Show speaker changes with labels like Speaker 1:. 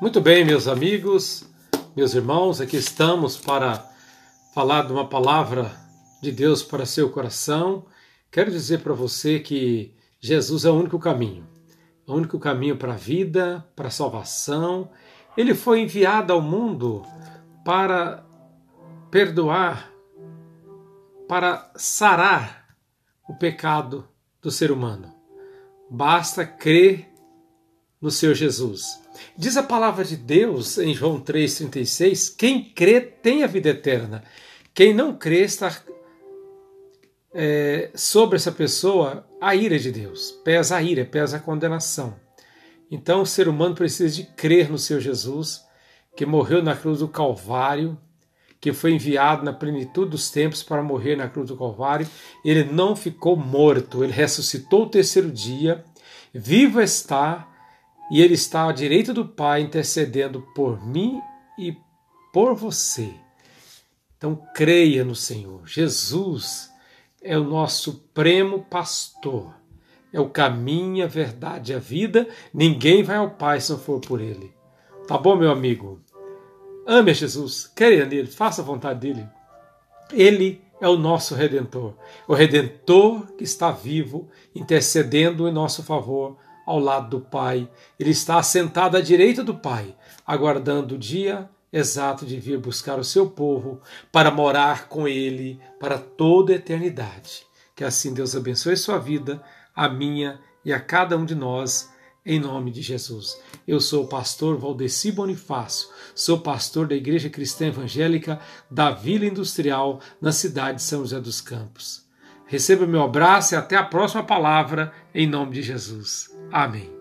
Speaker 1: Muito bem, meus amigos, meus irmãos, aqui estamos para falar de uma palavra de Deus para seu coração. Quero dizer para você que Jesus é o único caminho, o único caminho para a vida, para a salvação. Ele foi enviado ao mundo para perdoar, para sarar o pecado do ser humano. Basta crer no Senhor Jesus. Diz a palavra de Deus em João 3,36: quem crê tem a vida eterna. Quem não crê está é, sobre essa pessoa a ira de Deus. Pesa a ira, pesa a condenação. Então o ser humano precisa de crer no Senhor Jesus, que morreu na cruz do Calvário, que foi enviado na plenitude dos tempos para morrer na cruz do Calvário. Ele não ficou morto, ele ressuscitou o terceiro dia, vivo está e ele está à direita do Pai intercedendo por mim e por você. Então creia no Senhor. Jesus é o nosso supremo pastor. É o caminho, a verdade a vida. Ninguém vai ao Pai se não for por ele. Tá bom, meu amigo? Ame a Jesus, creia nele, faça a vontade dele. Ele é o nosso redentor, o redentor que está vivo, intercedendo em nosso favor ao lado do Pai. Ele está assentado à direita do Pai, aguardando o dia exato de vir buscar o seu povo para morar com ele para toda a eternidade. Que assim Deus abençoe sua vida, a minha e a cada um de nós, em nome de Jesus. Eu sou o pastor Valdeci Bonifácio, sou pastor da Igreja Cristã Evangélica da Vila Industrial, na cidade de São José dos Campos. Receba meu abraço e até a próxima palavra, em nome de Jesus. Amém.